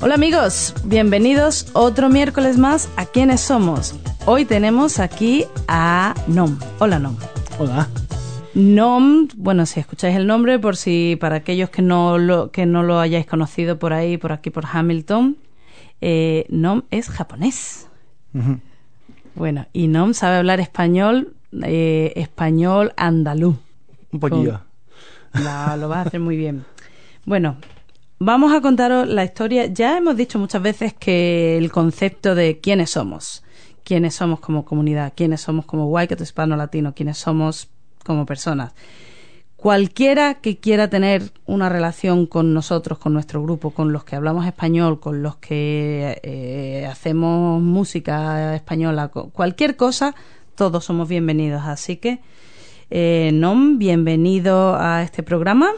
Hola amigos, bienvenidos otro miércoles más a ¿Quiénes somos? Hoy tenemos aquí a Nom. Hola Nom. Hola. Nom, bueno, si escucháis el nombre, por si para aquellos que no lo, que no lo hayáis conocido por ahí, por aquí, por Hamilton, eh, Nom es japonés. Bueno, y Nom sabe hablar español, eh, español andaluz. Un poquillo. Lo vas a hacer muy bien. Bueno, vamos a contaros la historia. Ya hemos dicho muchas veces que el concepto de quiénes somos, quiénes somos como comunidad, quiénes somos como Waikato hispano latino, quiénes somos como personas. Cualquiera que quiera tener una relación con nosotros, con nuestro grupo, con los que hablamos español, con los que eh, hacemos música española, cualquier cosa, todos somos bienvenidos. Así que, eh, Nom, bienvenido a este programa.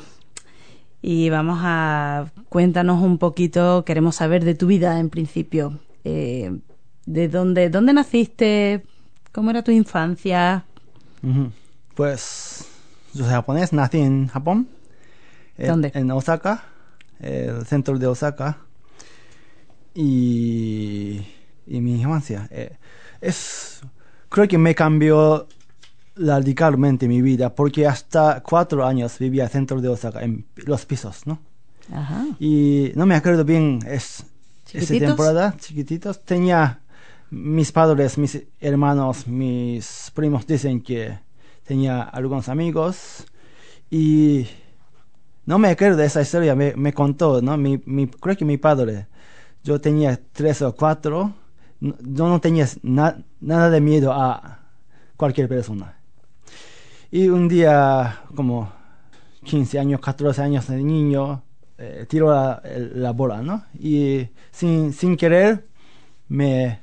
Y vamos a cuéntanos un poquito, queremos saber de tu vida en principio. Eh, ¿De dónde, dónde naciste? ¿Cómo era tu infancia? Pues yo soy japonés, nací en Japón. eh, ¿Dónde? En Osaka, el centro de Osaka. Y, y mi infancia. eh, es, creo que me cambió radicalmente mi vida porque hasta cuatro años vivía centro de Osaka, en los pisos, ¿no? Ajá. Y no me acuerdo bien es, esa temporada, chiquititos. Tenía mis padres, mis hermanos, mis primos dicen que tenía algunos amigos y no me acuerdo de esa historia, me, me contó, ¿no? Mi, mi, creo que mi padre, yo tenía tres o cuatro, no- yo no tenía na- nada de miedo a cualquier persona. Y un día, como 15 años, 14 años de niño, eh, tiro la, la bola, ¿no? Y sin, sin querer me,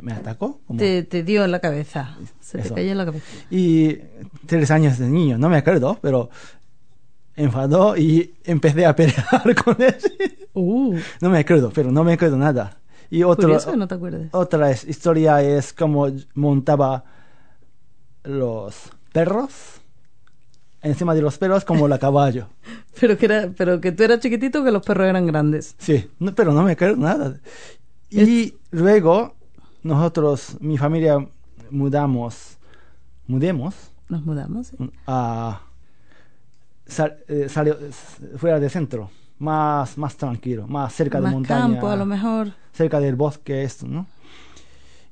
me atacó. como- Te, te dio en la cabeza. Se te Eso. cayó en la cabeza. Y tres años de niño, no me acuerdo, pero enfadó y empecé a pelear con él. Uh, no me acuerdo, pero no me acuerdo nada. Y que no te acuerdes. otra historia es como montaba los perros encima de los perros como la caballo. Pero que, era, pero que tú eras chiquitito que los perros eran grandes. Sí, no- pero no me acuerdo nada. Y luego nosotros, mi familia, mudamos, mudemos Nos mudamos. ¿sí? a sal- eh, salió- fuera de centro, más, más tranquilo, más cerca de Más montaña, campo, a lo mejor. cerca del bosque, esto, ¿no?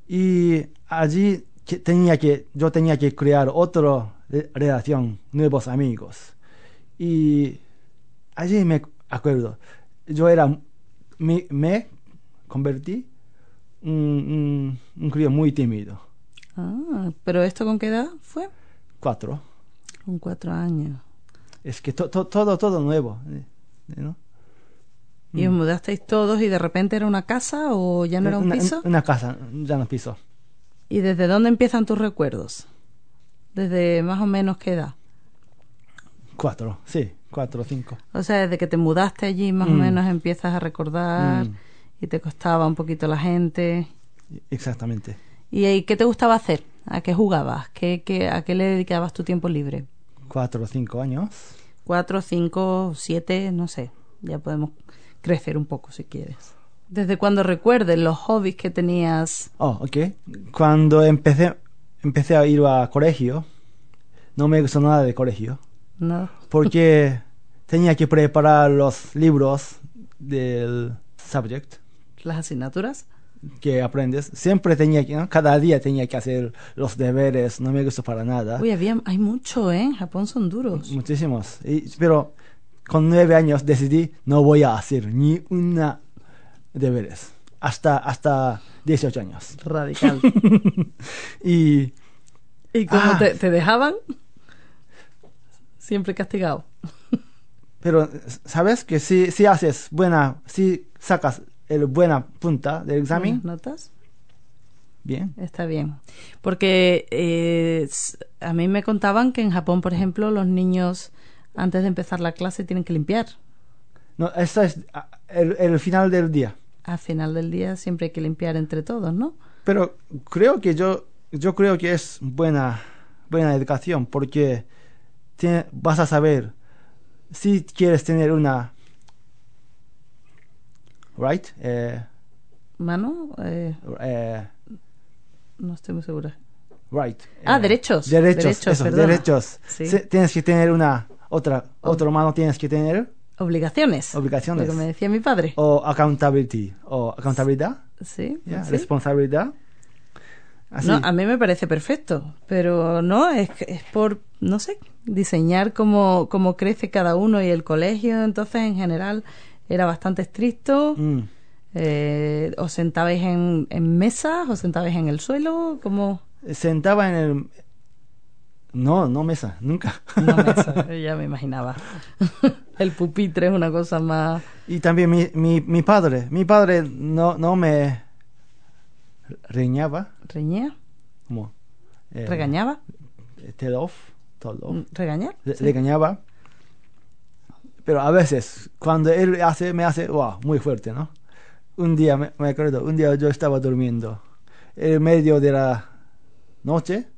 Y allí que tenía que, yo tenía que crear otra re- relación, nuevos amigos. Y allí me acuerdo, yo era, me, me convertí un, un, un crío muy tímido, Ah, pero ¿esto con qué edad fue? cuatro. Con cuatro años. Es que to- to- todo, todo nuevo, eh, ¿no? ¿Y os mudasteis todos y de repente era una casa o ya no era un una, piso? Una casa, ya no piso. ¿Y desde dónde empiezan tus recuerdos? ¿Desde más o menos qué edad? Cuatro, sí, cuatro, cinco. O sea, desde que te mudaste allí más o Mm. menos empiezas a recordar Mm. y te costaba un poquito la gente. Exactamente. ¿Y, ahí qué te gustaba hacer? ¿A qué jugabas? ¿Qué, qué, ¿A qué le dedicabas tu tiempo libre? Cuatro o cinco años. ¿Cuatro, cinco, siete? No sé. Ya podemos crecer un poco si quieres. ¿Desde cuando recuerdes los hobbies que tenías? Oh, ok. Cuando empecé, empecé a ir a colegio, no me gustó nada de colegio, ¿No? porque tenía que preparar los libros del subject ¿Las asignaturas? que aprendes. Siempre tenía que, ¿no? cada día tenía que hacer los deberes, no me gustó para nada. Uy, había, hay mucho, ¿eh? En Japón son duros. Muchísimos. Y- pero con nueve años decidí no voy a hacer ni una deberes hasta hasta 18 años. Radical. y ¿Y cómo Ah. te, te dejaban? Siempre castigado. Pero, ¿sabes? Que si, si haces buena, si sacas el buena punta del examen, notas. bien. Está bien. Porque eh, a mí me contaban que en Japón, por ejemplo, los niños antes de empezar la clase tienen que limpiar. No, esto es el, el final del día. Al final del día siempre hay que limpiar entre todos, ¿no? Pero creo que yo, yo creo que es buena, buena educación porque vas a saber si quieres tener una, right, eh, Mano, eh, eh, no estoy muy segura. right. Ah, derechos. Derechos, Derechos, eso, perdona. derechos. Sí. Se- tienes que tener una otra, otro mano tienes que tener Obligaciones. Obligaciones. Lo que me decía mi padre. o accountability o accountabilidad, Sí. responsabilidad. Así. No, a mí me parece perfecto, pero no, es, es por, no sé, diseñar cómo, cómo crece cada uno y el colegio, entonces en general era bastante estricto. Mm. Eh, ¿Os sentabais en, en mesas? ¿Os sentabais en el suelo? como Sentaba en el no, no mesa, nunca. No, mesa, ya me imaginaba. el pupitre es una cosa más... Y también mi, mi, mi padre, mi padre no, no me reñaba, ¿Reñía? como eh, ¿Regañaba? tell off, tell off, ¿Regañar? re- Sí. regañaba. Pero a veces, cuando él hace, me hace, wow, muy fuerte, ¿no? Un día, me, me acuerdo, un día yo estaba durmiendo, en medio de la noche,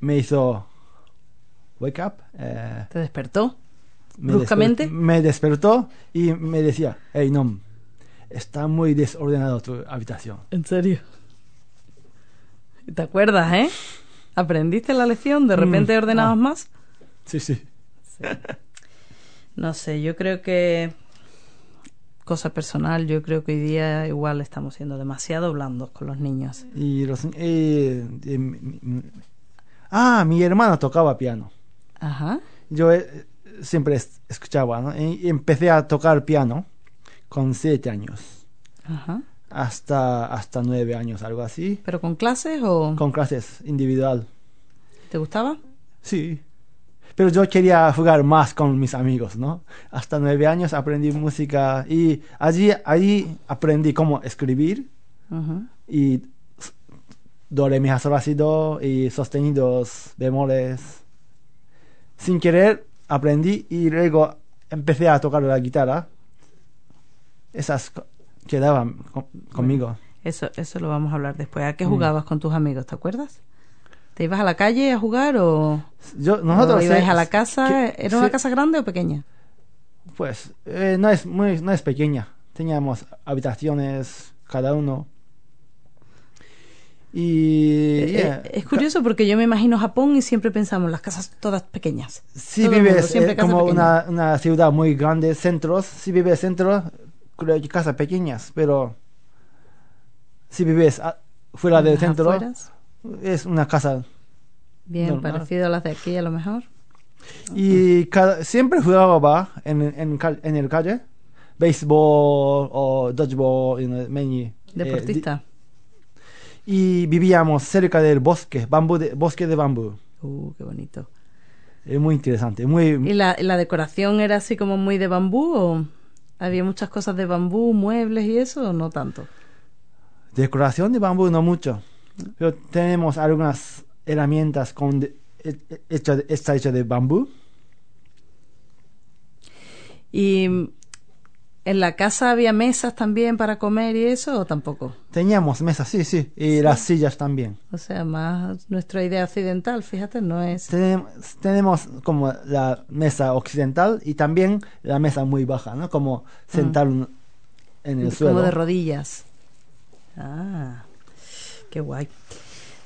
me hizo wake up, eh, ¿Te despertó? me ¿Bruscamente? desper- me despertó y me decía, hey, no, está muy desordenado tu habitación. ¿En serio? ¿Te acuerdas, eh? ¿Aprendiste la lección? ¿De repente Mm, ordenabas ah. más? Sí, sí. No sé, yo creo que... Cosa personal, yo creo que hoy día igual estamos siendo demasiado blandos con los niños. Y los, eh, eh, ah, mi hermano tocaba piano. Ajá. Yo eh, siempre es- escuchaba, ¿no? Y empecé a tocar piano con siete años, Ajá. hasta, hasta nueve años, algo así, ¿Pero con clases o con clases individual. te gustaba? Sí. Pero yo quería jugar más con mis amigos, ¿no? Hasta nueve años aprendí música y allí, allí aprendí cómo escribir Ujú. y do, re, mi, fa, sol, la, si, do y sostenidos, bemoles. Sin querer aprendí y luego empecé a tocar la guitarra. Esas quedaban co- conmigo. Eso, eso lo vamos a hablar después. ¿A qué Mm. jugabas con tus amigos? ¿Te acuerdas? ¿Te ibas a la calle a jugar o, Yo, nosotros o ibais se- a la casa? que- ¿Era una se- casa grande o pequeña? Pues eh, no es muy, no es pequeña. Teníamos habitaciones cada uno. Y Eh, yeah, eh, es curioso porque yo me imagino Japón y siempre pensamos las casas todas pequeñas. si el mundo, vives eh, como una, una ciudad muy grande, centros, si vives centro, creo que casas pequeñas, pero si vives a- fuera del centro, afueras, es una casa. bien normal. parecido a las de aquí a lo mejor. Y cada- siempre jugaba en, en, en el calle, béisbol o dodgeball, know, many, eh, Deportista. Y vivíamos cerca del bosque, bambú de, bosque de bambú. Uh, qué bonito. Es muy interesante, muy ¿Y la, la decoración era así como muy de bambú o había muchas cosas de bambú, muebles y eso o no tanto? decoración de bambú no mucho, pero tenemos algunas herramientas con de- he- he- hecha de- está hecha de bambú. ¿Y en la casa había mesas también para comer y eso o tampoco? Teníamos mesas, sí, sí, y las sillas también. O sea, más nuestra idea occidental, fíjate, no es... Tenemos, tenemos como la mesa occidental y también la mesa muy baja, ¿no? Como sentar un- en el suelo. Como de rodillas. Ah, qué guay.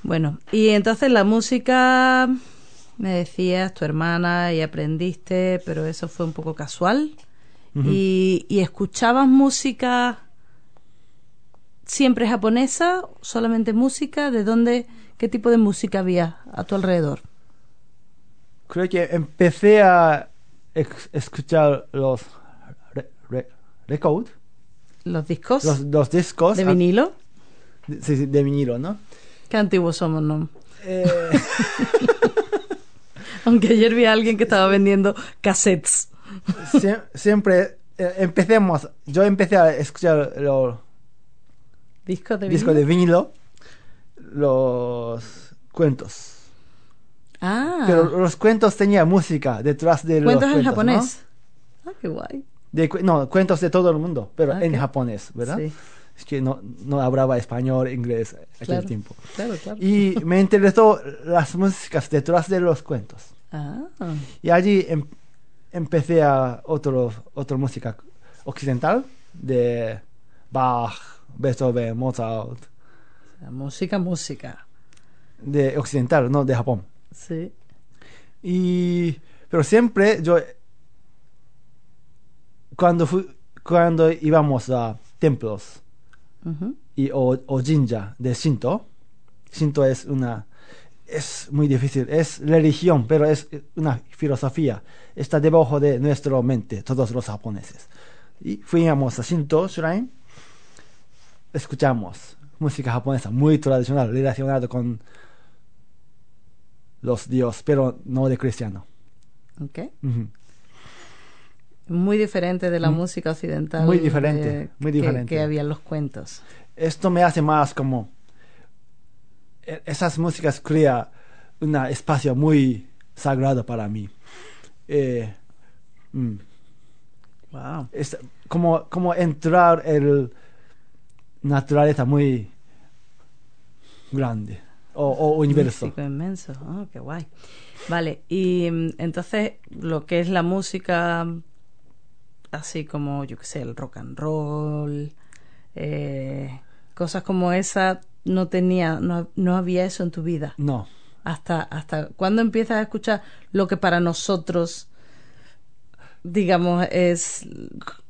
Bueno, y entonces la música, me decías, tu hermana, y aprendiste, pero eso fue un poco casual. Y, ¿Y escuchabas música siempre japonesa? ¿Solamente música? ¿De dónde, qué tipo de música había a tu alrededor? Creo que empecé a escuchar los re- re- record, ¿Los discos los, los discos de vinilo? de- sí, sí, de vinilo, ¿no? Qué antiguos somos, ¿no? Eh, Aunque ayer vi a alguien que estaba vendiendo cassettes. Sie- siempre eh, empecemos, yo empecé a escuchar los Discos de discos de vinilo. los cuentos. Ah, Pero los cuentos tenían música detrás de los cuentos en japonés. Ah, qué guay. ¿no? De no, cuentos de todo el mundo, pero Ah, en japonés, ¿verdad? Sí, Es que no, no hablaba español, inglés aquel Claro. tiempo. claro, claro. Y me interesó las músicas detrás de los cuentos. Ah, Y allí em- empecé a otro, otra música occidental de Bach, Beethoven, Mozart, la música, música. de occidental, no de Japón. Sí. Y pero siempre yo cuando fui, cuando íbamos a templos y o, o jinja de Shinto, Shinto es una es muy difícil, es religión, pero es una filosofía. Está debajo de nuestra mente, todos los japoneses. Y fuimos a Shinto Shrine, escuchamos música japonesa muy tradicional, relacionada con los dioses, pero no de cristiano. Ok. Ujú. Muy diferente de la Mm. música occidental. Muy diferente, de- muy que- diferente. Que, había en los cuentos. Esto me hace más como esas músicas crea un espacio muy sagrado para mí. Eh, mm, Wow. es como, como entrar en naturaleza muy grande o, o universo. Místico, inmenso. Oh, qué guay. Vale, y mm, entonces lo que es la música, así como, yo qué sé, el rock and roll, eh, cosas como esa, no tenía, no, no había eso en tu vida. No, Hasta, hasta cuando empiezas a escuchar lo que para nosotros, digamos, es.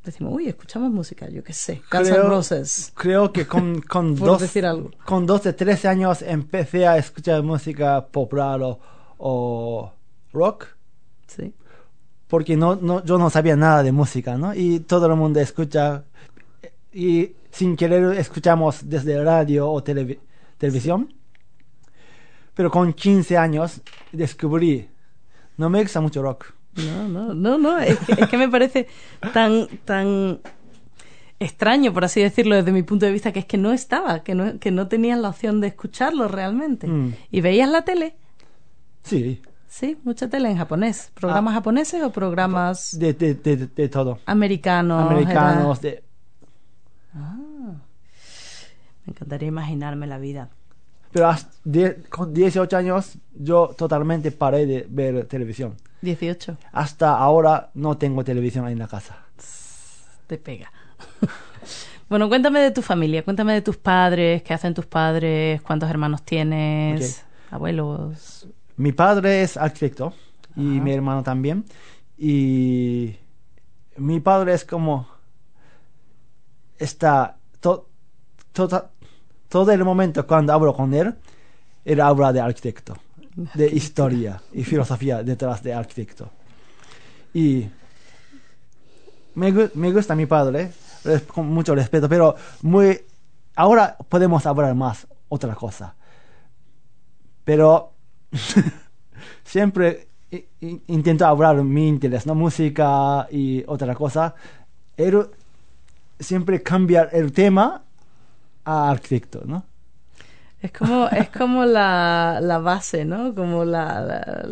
Decimos, uy, escuchamos música, yo qué sé, Guns Creo- Roses. creo que con, con, dos, decir algo. con 12, 13 años empecé a escuchar música popular o, o rock. Sí. porque no, no, yo no sabía nada de música, ¿no? Y todo el mundo escucha y sin querer escuchamos desde radio o televi- televisión. Pero con 15 años descubrí, no me gusta mucho rock. No, no, no, no, es que, es que me parece tan, tan extraño, por así decirlo, desde mi punto de vista, que es que no estaba, que no, que no tenías la opción de escucharlo realmente. Mm. ¿Y veías la tele? Sí, Sí, mucha tele en japonés. ¿Programas japoneses o programas de, de, de, de todo. americanos? Americanos, de, Era- Me encantaría imaginarme la vida. pero hasta die- con 18 años yo totalmente paré de ver televisión. 18, Hasta ahora no tengo televisión en la casa. te pega. bueno, cuéntame de tu familia, cuéntame de tus padres, qué hacen tus padres, cuántos hermanos tienes, abuelos. Mi padre es arquitecto y Ajá. mi hermano también. Y mi padre es como está to- tota- todo el momento cuando hablo con él, él habla de arquitecto, de historia y filosofía detrás de arquitecto. Y me, me gusta mi padre, con mucho respeto, pero muy ahora podemos hablar más otra cosa. Pero siempre intento hablar mi interés, ¿no? Música y otra cosa. Él siempre cambia el tema a arquitecto, ¿no? Es como, es como la, la base, ¿no? Como la, la-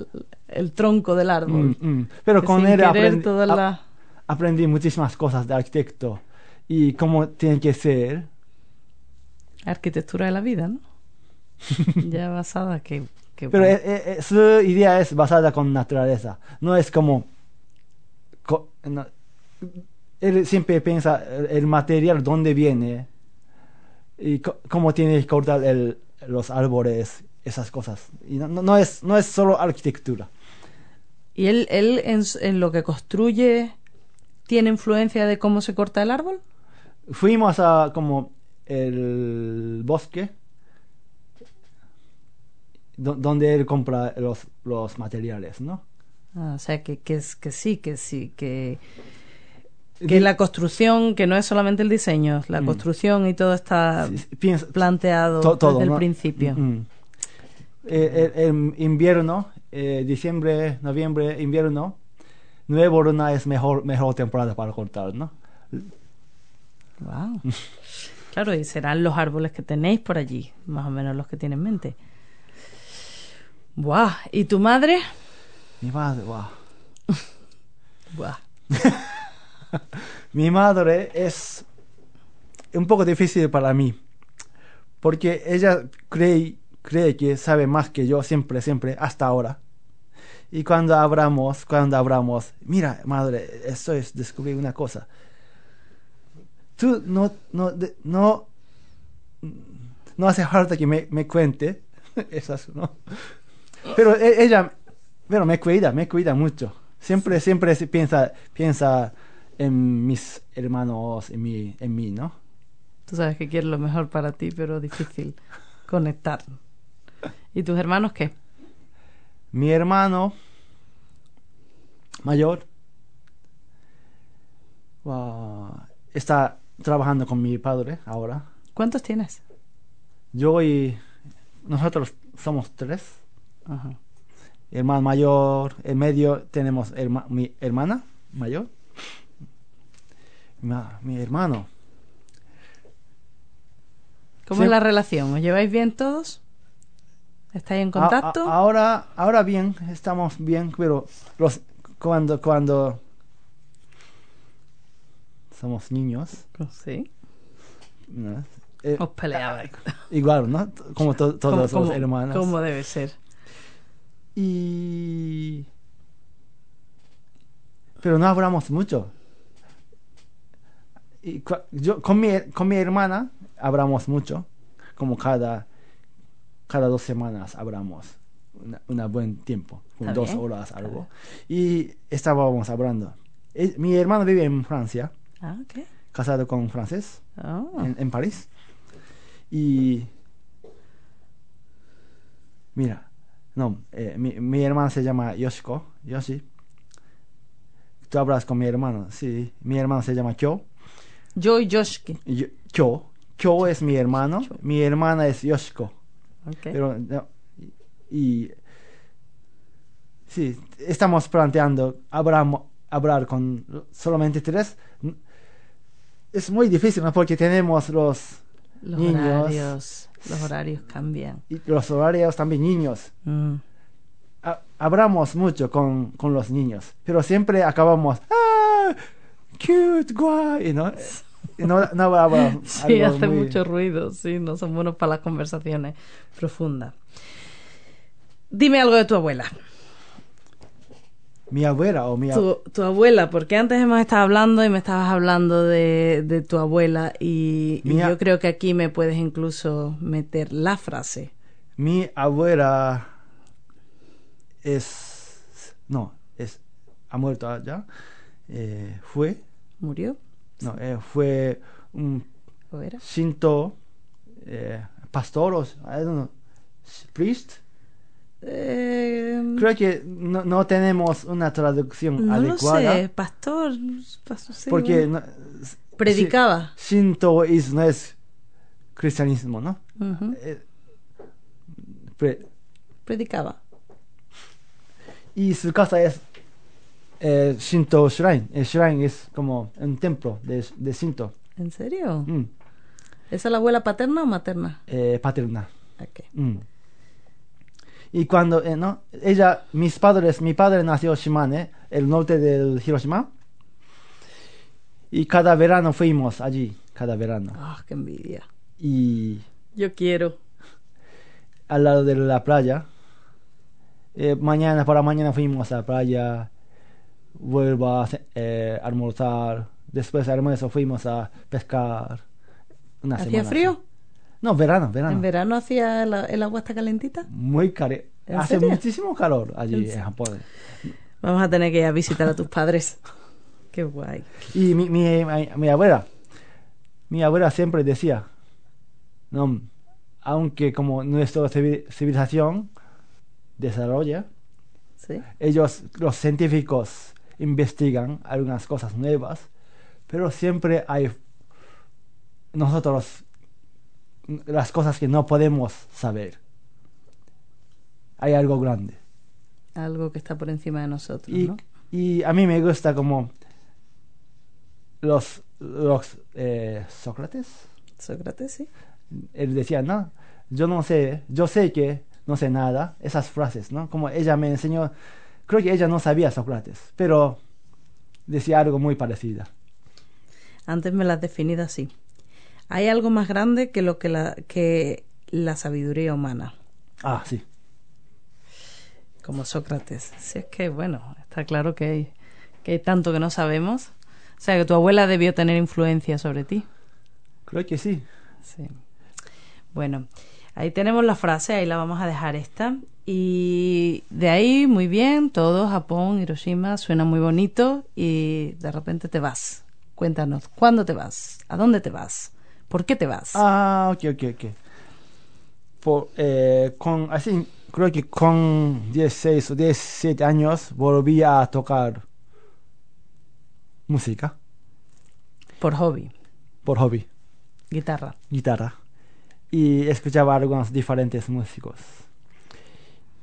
el tronco del árbol. Mm, mm. Pero Que con él la- aprendí muchísimas cosas de arquitecto y cómo tiene que ser. arquitectura de la vida, ¿no? ya basada que... que Pero bueno. eh, eh, su idea es basada con naturaleza. No es como... co- no- él siempre piensa el, el material dónde viene y cómo tiene que cortar el, los árboles, esas cosas. Y no, no- es, no es solo arquitectura. ¿Y él, él en, en lo que construye tiene influencia de cómo se corta el árbol? Fuimos a como el bosque do- donde él compra los, los materiales, ¿no? Ah, o sea, que, que, es, que sí, que sí, que, que la construcción, que no es solamente el diseño, la Mm. construcción y todo está Sí, sí, piensa- planteado To- todo, desde el principio. Mm. Eh, el, el invierno eh, diciembre, noviembre, invierno, nuevo luna es mejor, mejor temporada para cortar, ¿no? Wow. Claro, y serán los árboles que tenéis por allí, más o menos los que tiene en mente. Buah. ¿Y tu madre? Mi madre, wow. Buah. Mi madre es un poco difícil para mí, porque ella cree, cree que sabe más que yo siempre, siempre, hasta ahora. Y cuando hablamos, cuando hablamos, mira, madre, esto es descubrir una cosa. Tú no, no, de- no, no hace falta que me, me cuente esas, ¿no? Pero e- ella, pero me cuida, me cuida mucho. Siempre, siempre piensa, piensa en mis hermanos, en mí, en mí, ¿no? Tú sabes que quiero lo mejor para ti, pero difícil conectar. ¿Y tus hermanos qué? Mi hermano mayor ah, está trabajando con mi padre ahora. ¿Cuántos tienes? Yo y nosotros somos tres. Ajá. Hermano mayor, en medio tenemos herma- mi hermana mayor. Ma- mi hermano. ¿Cómo Sí. es la relación? ¿Os lleváis bien todos? ¿Estáis en contacto? a- ahora, ahora bien, estamos bien, pero los, cuando, cuando somos niños, Sí. ¿no? Eh, Os peleabais. igual, ¿no? Como to- todos ¿Cómo- los cómo- hermanos. cómo debe ser? Y... Pero no hablamos mucho. Y cua- yo, con, mi, con mi hermana hablamos mucho, como cada, cada dos semanas hablamos, una buen tiempo, dos bien, horas algo. Y estábamos hablando. Eh, mi hermano vive en Francia, Ah, casado con un francés, Oh. en, en París. Y mira, no, eh, mi, mi hermana se llama Yoshiko, Yoshi. Tú hablas con mi hermano, sí. Mi hermano se llama Kyo. Yo y Yoshki. Yo- Kyo es mi hermano. Mi hermana es Yoshiko. Ok. Pero no, y, sí, estamos planteando hablamos- hablar con solamente tres. Es muy difícil, ¿no? Porque tenemos los los niños. horarios. Los horarios cambian. y los horarios también niños. Mm. Ha- hablamos mucho con, con los niños, pero siempre acabamos, ¡ah! ¡Cute, guay! ¿no? Y no, no hablamos Sí, hace muy- mucho ruido, sí, no son buenos para las conversaciones profundas. Dime algo de tu abuela. Mi abuela o mi Tu, tu abuela, porque antes hemos estado hablando y me estabas hablando de, de tu abuela y, yo creo que aquí me puedes incluso meter la frase. Mi abuela es... No, es... Ha muerto ya. Eh, fue... ¿Murió? No, eh, fue un ¿O era? Shinto eh, pastor o... I don't know, priest. Eh, Creo que no, no tenemos una traducción no adecuada. sé, pastor. pastor, sí, porque bueno. no- Predicaba. shi- Shintoísmo no es cristianismo, ¿no? Ujú, Eh, pre- Predicaba. y su casa es eh, Shinto Shrine. El shrine es como un templo de, de Shinto. ¿En serio? Mm, ¿Esa es la abuela paterna o materna? eh, paterna. Ok. Mm. Y cuando, eh, ¿no? Ella, mis padres, mi padre nació en Shimane, el norte del Hiroshima. Y cada verano fuimos allí, cada verano. Ah, qué envidia. Y Yo quiero. al lado de la playa. Eh, mañana, para mañana fuimos a la playa. Vuelvo a eh, almorzar. Después de almuerzo fuimos a pescar. Una ¿Hacía semana frío? así. No, verano, verano. ¿En verano hacía el agua está calentita? Muy caro. ¿En Hace serio? muchísimo calor allí ¿En Japón. Vamos a tener que ir a visitar a tus padres. Qué guay. Y mi, mi, mi, mi abuela, mi abuela siempre decía, no, aunque como nuestra civi- civilización desarrolla, ¿Sí? ellos, los científicos, investigan algunas cosas nuevas, pero siempre hay nosotros las cosas que no podemos saber. Hay algo grande. Algo que está por encima de nosotros, Y, ¿no? y a mí me gusta como los, los eh, Sócrates. Sócrates, sí. Él decía, no, yo no sé, yo sé que no sé nada. Esas frases, ¿no? Como ella me enseñó, creo que ella no sabía Sócrates, pero decía algo muy parecido. Antes me las has definido así. Hay algo más grande que lo que la, que la sabiduría humana, Ah, sí. como Sócrates. Si es que, bueno, está claro que hay, que hay tanto que no sabemos. O sea, que tu abuela debió tener influencia sobre ti. Creo que sí. Sí. Bueno, ahí tenemos la frase, ahí la vamos a dejar esta. Y de ahí, muy bien, todo, Japón, Hiroshima, suena muy bonito y de repente te vas. Cuéntanos, ¿cuándo te vas? ¿A dónde te vas? ¿Por qué te vas? Ah, ok, ok, ok. Por, eh, con, así, creo que con 16 o 17 años volví a tocar música Por hobby, por hobby, guitarra. guitarra. Y escuchaba algunos diferentes músicos.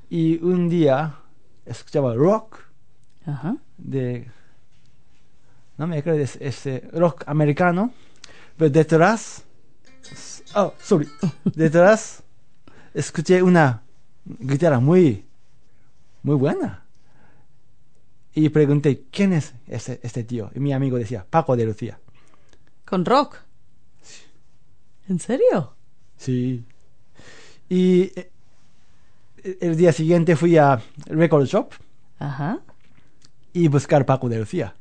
Y un día escuchaba rock Ajá. de... No me acuerdo, es, es, eh, rock americano. Pero detrás... Oh, sorry. Detrás escuché una guitarra muy... Muy buena. Y pregunté, ¿quién es este, este tío? Y mi amigo decía, Paco de Lucía. ¿Con rock? ¿En serio? Sí. Y eh, el día siguiente fui a Record Shop Ajá. y buscar Paco de Lucía.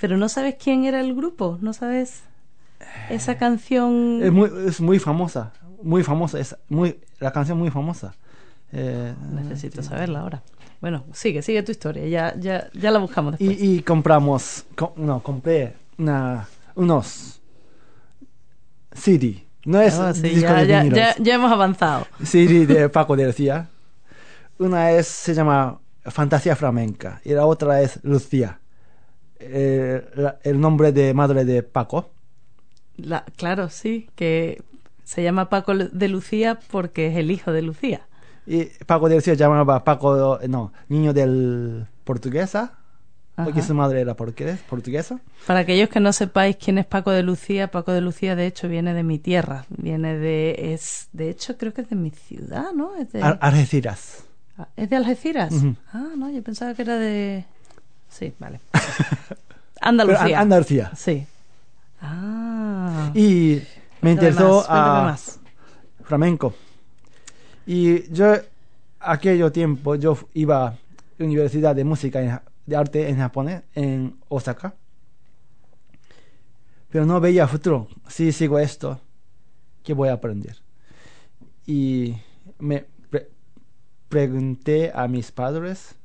Pero no sabes quién era el grupo, no sabes esa canción. Es muy, es muy famosa, muy famosa, es muy, la canción muy famosa. Eh, Necesito saberla ahora. Bueno, sigue, sigue tu historia, ya, ya, ya la buscamos después. y, y compramos, co- no, compré una, unos CD. No es Ah, sí, disco ya, de ya, ya, ya hemos avanzado. CD de Paco de Lucía. Una es, se llama Fantasía Flamenca y la otra es Lucía. Eh, la- el nombre de madre de Paco. La- claro, sí, que se llama Paco de Lucía porque es el hijo de Lucía. Y Paco de Lucía llamaba Paco, no, niño del portuguesa, porque su madre era portuguesa. Para aquellos que no sepáis quién es Paco de Lucía, Paco de Lucía de hecho viene de mi tierra, viene de es de hecho creo que es de mi ciudad, ¿no? Es de, Al- Algeciras. Ah, ¿es de Algeciras. Ah, no, yo pensaba que era de Sí, vale. Andalucía. An- Andalucía. Sí. Ah. Y me interesó a más. flamenco. Y yo, aquello tiempo, yo iba a Universidad de Música y de Arte en Japón, en Osaka. Pero no veía futuro. Si sigo esto, ¿qué voy a aprender? Y me pre- pregunté a mis padres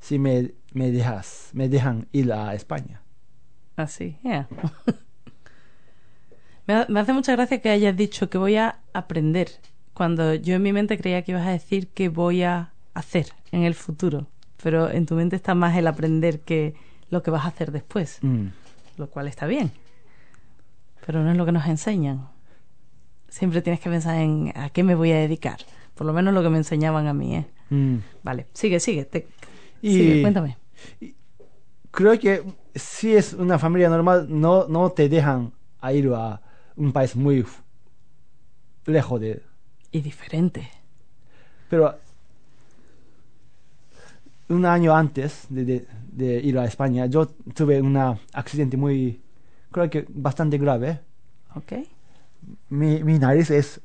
si me, me dejas, me dejan ir a España. Así, ya. me, ha- me hace mucha gracia que hayas dicho que voy a aprender, cuando yo en mi mente creía que ibas a decir que voy a hacer en el futuro, pero en tu mente está más el aprender que lo que vas a hacer después, Mm. lo cual está bien, pero no es lo que nos enseñan. Siempre tienes que pensar en a qué me voy a dedicar, por lo menos lo que me enseñaban a mí, ¿eh? Mm. Vale, sigue, sigue, te- Y- sigue, cuéntame. creo que si es una familia normal, no, no te dejan a ir a un país muy lejos de... Y diferente. Pero un año antes de, de- de ir a España, yo tuve un accidente muy, creo que bastante grave. ¿Ok? Mi, mi nariz es,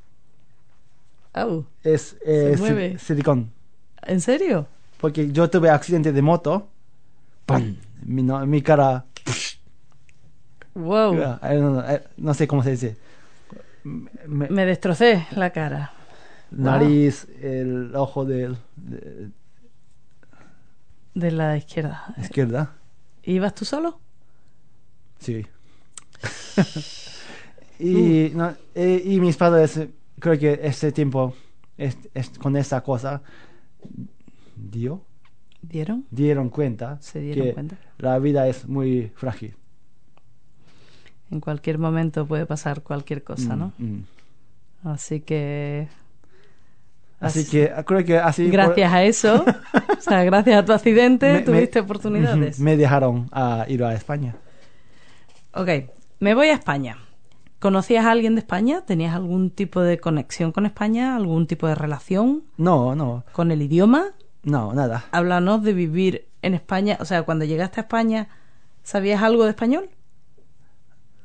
Oh, es eh, mueve. silicón. ¿En serio? Porque yo tuve accidente de moto. ¡Pam! Mi, no- mi cara... Wow. eh, no, eh, no sé cómo se dice. Me- Me destrocé la cara. nariz, el ojo del- de, De la izquierda. izquierda. ¿Ibas tú solo? Sí. y, Uh. no, eh, y mis padres, creo que este tiempo, es- es- con esta cosa, dio, ¿Dieron? dieron cuenta Se dieron que cuenta. la vida es muy frágil. En cualquier momento puede pasar cualquier cosa, Mm, ¿no? mm. Así que Así que creo que así... por- Gracias a eso, o sea, gracias a tu accidente, me- tuviste me- oportunidades. Me dejaron a ir a España. Ok, me voy a España. ¿Conocías a alguien de España? ¿Tenías algún tipo de conexión con España? ¿Algún tipo de relación No, no, con el idioma? no, nada. Háblanos de vivir en España. O sea, cuando llegaste a España, ¿sabías algo de español?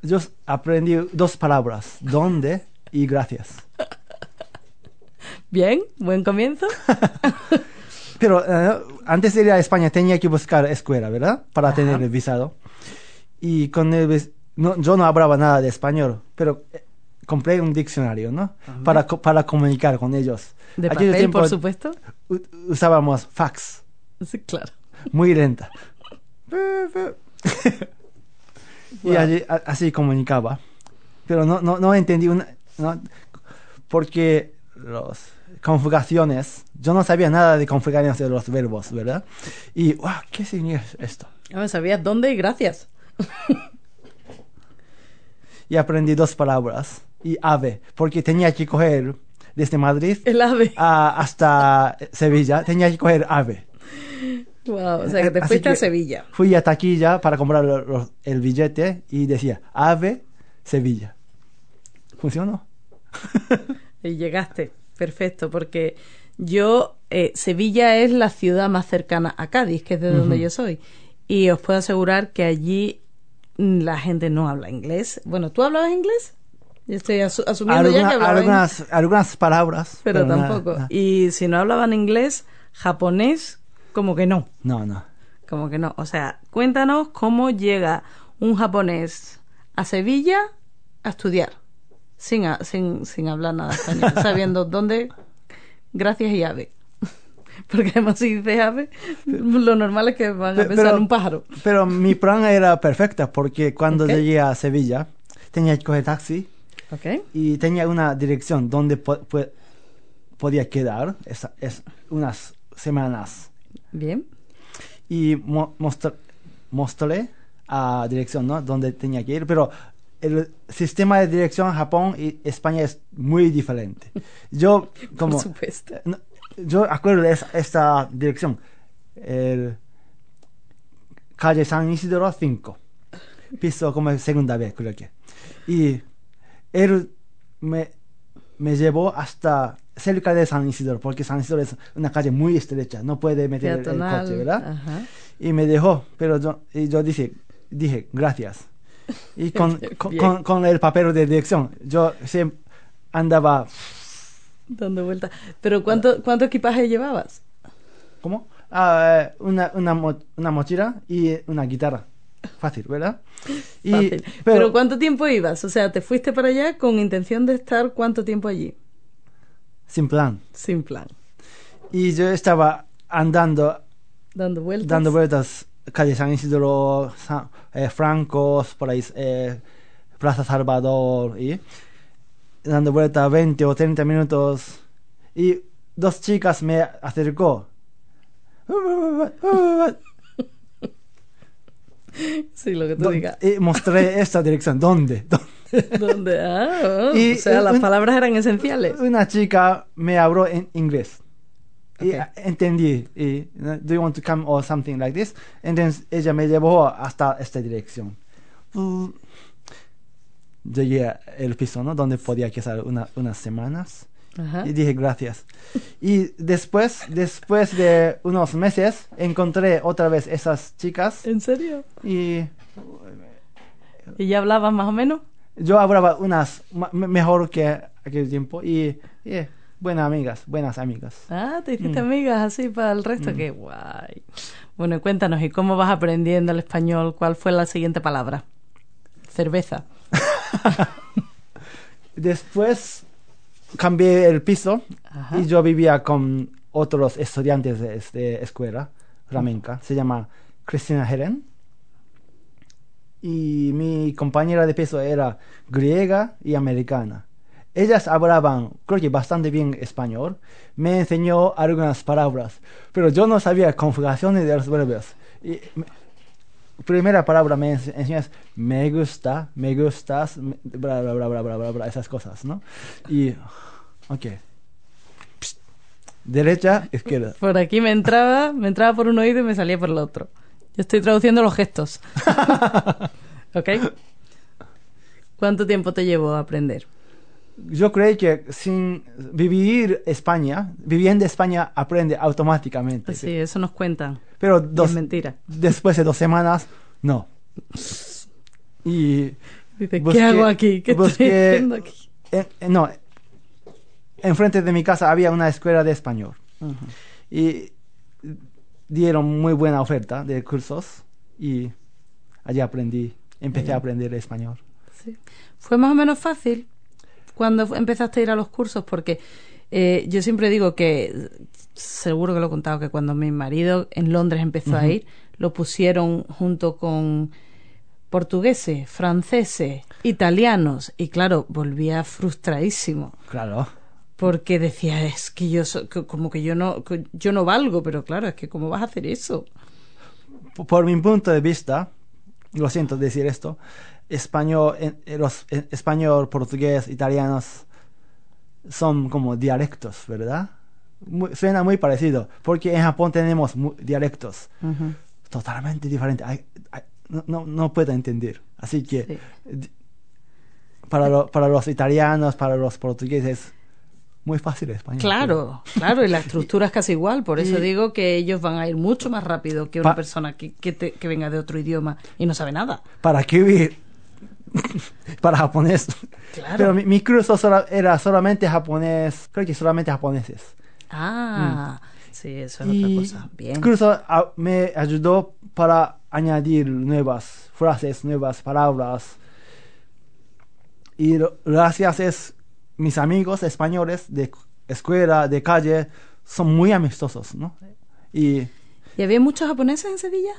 Yo aprendí dos palabras, ¿dónde? y gracias. Bien, buen comienzo. Pero eh, antes de ir a España tenía que buscar escuela, ¿verdad? Para Ajá. tener el visado. Y con el no, yo no hablaba nada de español, pero eh, compré un diccionario, ¿no? Para, para comunicar con ellos. De papel, tiempo por supuesto. usábamos fax, Sí, claro. muy lenta. y Wow. allí- a- así comunicaba. Pero no, no, no entendí una, no, porque los conjugaciones, yo no sabía nada de conjugaciones de los verbos, ¿verdad? Y, wow, ¿qué significa esto? No sabías dónde y gracias. Y aprendí dos palabras. Y ave, porque tenía que coger desde Madrid El ave. a- hasta Sevilla, tenía que coger ave. Wow, o sea, que te Así fuiste a Sevilla. Fui a taquilla para comprar el billete y decía ave, Sevilla. ¿Funcionó? Y llegaste. Perfecto, porque yo, eh, Sevilla es la ciudad más cercana a Cádiz, que es de donde yo soy. Y os puedo asegurar que allí mm, la gente no habla inglés. Bueno, ¿tú hablabas inglés? Yo estoy asu- asumiendo ya que hablabas inglés. algunas, algunas palabras. Pero tampoco. nada. Y si no hablaban inglés, japonés, como que no. No, no. Como que no. O sea, cuéntanos cómo llega un japonés a Sevilla a estudiar, sin, a- sin, sin hablar nada español, sabiendo dónde, gracias y ave. Porque además si dices ave, lo normal es que van a Pe- pensar pero- un pájaro. Pero mi plan era perfecta porque cuando llegué a Sevilla tenía que coger taxi y tenía una dirección donde po- po- podía quedar esa- es, unas semanas Bien. y mo- mostr- mostré a dirección, ¿no? Donde tenía que ir, pero el sistema de dirección Japón y España es muy diferente. Yo como Por supuesto. no, yo acuerdo de esa- esta dirección, el calle San Isidro 5, piso como segunda vez creo que. Y él me, me llevó hasta cerca de San Isidro, porque San Isidro es una calle muy estrecha, no puede meter el- coche, ¿verdad? Ajá. Y me dejó, pero yo, y yo dije, dije, gracias. Y con, con, con- con el papel de dirección, yo siempre andaba, Dando vueltas. Pero ¿cuánto, ¿cuánto equipaje llevabas? ¿cómo? Ah, eh, una, una, mo- una mochila y una guitarra. Fácil, ¿verdad? Y, Fácil. Pero, ¿cuánto tiempo ibas? O sea, ¿te fuiste para allá con intención de estar cuánto tiempo allí? sin plan. Sin plan. Y yo estaba andando, Dando vueltas. dando vueltas, calle San Isidro, San- eh, Francos, por ahí, eh, Plaza Salvador, y dando vueltas 20 o 30 minutos. Y dos chicas me acercó. Sí, lo que tú digas. y mostré esta dirección. ¿Dónde? ¿Dónde? ¿Dónde? Ah, oh, Y, o sea, las palabras eran esenciales. Una chica me habló en inglés. Y Ok. eh, entendí. Y, ¿Do you want to come or something like this? Entonces ella me llevó hasta esta dirección. Mm. Llegué al piso, ¿no? Donde podía quedar una- unas semanas. Ajá. Y dije gracias. Y después, después de unos meses, encontré otra vez esas chicas. ¿En serio? Y ¿Y ya hablabas más o menos? yo hablaba unas mejor que aquel tiempo. Y, y, buenas amigas, buenas amigas. Ah, te hiciste Mm. amigas así para el resto. Qué guay. Bueno, cuéntanos, ¿y cómo vas aprendiendo el español? ¿Cuál fue la siguiente palabra? Cerveza. Después cambié el piso Ajá. y yo vivía con otros estudiantes de, de escuela flamenca. Se llama Cristina Heren. Y mi compañera de piso era griega y americana. Ellas hablaban, creo que bastante bien español. Me enseñó algunas palabras, pero yo no sabía conjugaciones de los verbos. Y me- primera palabra me ense- enseñas me gusta, me gustas, me- bla, bla, bla, bla, bla, bla, bla, esas cosas, ¿no? Y, ok. Psst. Derecha, izquierda. Por aquí me entraba, me entraba por un oído y me salía por el otro. Yo estoy traduciendo los gestos. ¿Ok? ¿Cuánto tiempo te llevó a aprender? Yo creo que sin vivir España, viviendo España, aprende automáticamente. Sí, eso nos cuentan. Pero dos, es mentira. después de dos semanas, no. Y Dice, ¿qué hago aquí? ¿Qué estoy haciendo aquí? en- en- no, enfrente de mi casa había una escuela de español. Y dieron muy buena oferta de cursos y allí aprendí, empecé a aprender español. Sí. ¿Fue más o menos fácil cuando empezaste a ir a los cursos? Porque eh, yo siempre digo que, seguro que lo he contado, que cuando mi marido en Londres empezó a ir, lo pusieron junto con portugueses, franceses, italianos, y claro, volvía frustradísimo. Claro. Porque decía, es que yo, so- como que yo no, yo no valgo, pero claro, es que ¿cómo vas a hacer eso? Por mi punto de vista, lo siento decir esto, español, eh, los español, portugués, italianos son como dialectos, ¿verdad? Muy- suena muy parecido, porque en Japón tenemos dialectos totalmente diferentes. Hay- hay- no, no, puedo entender. Así que Sí. di- para, lo- para los italianos, para los portugueses, muy fácil español. Claro, claro, y la estructura es casi igual, por eso Y- digo que ellos van a ir mucho más rápido que una Pa- persona que, que, te- que venga de otro idioma y no sabe nada. para escribir para japonés. Claro. Pero mi, mi curso era solamente japonés, creo que solamente japoneses. Ah, sí, eso es y otra cosa. Bien. el curso ah, me ayudó para añadir nuevas frases, nuevas palabras. Y lo- gracias es mis amigos españoles de escuela, de calle, son muy amistosos, ¿no? Y ¿Y había muchos japoneses en Sevilla?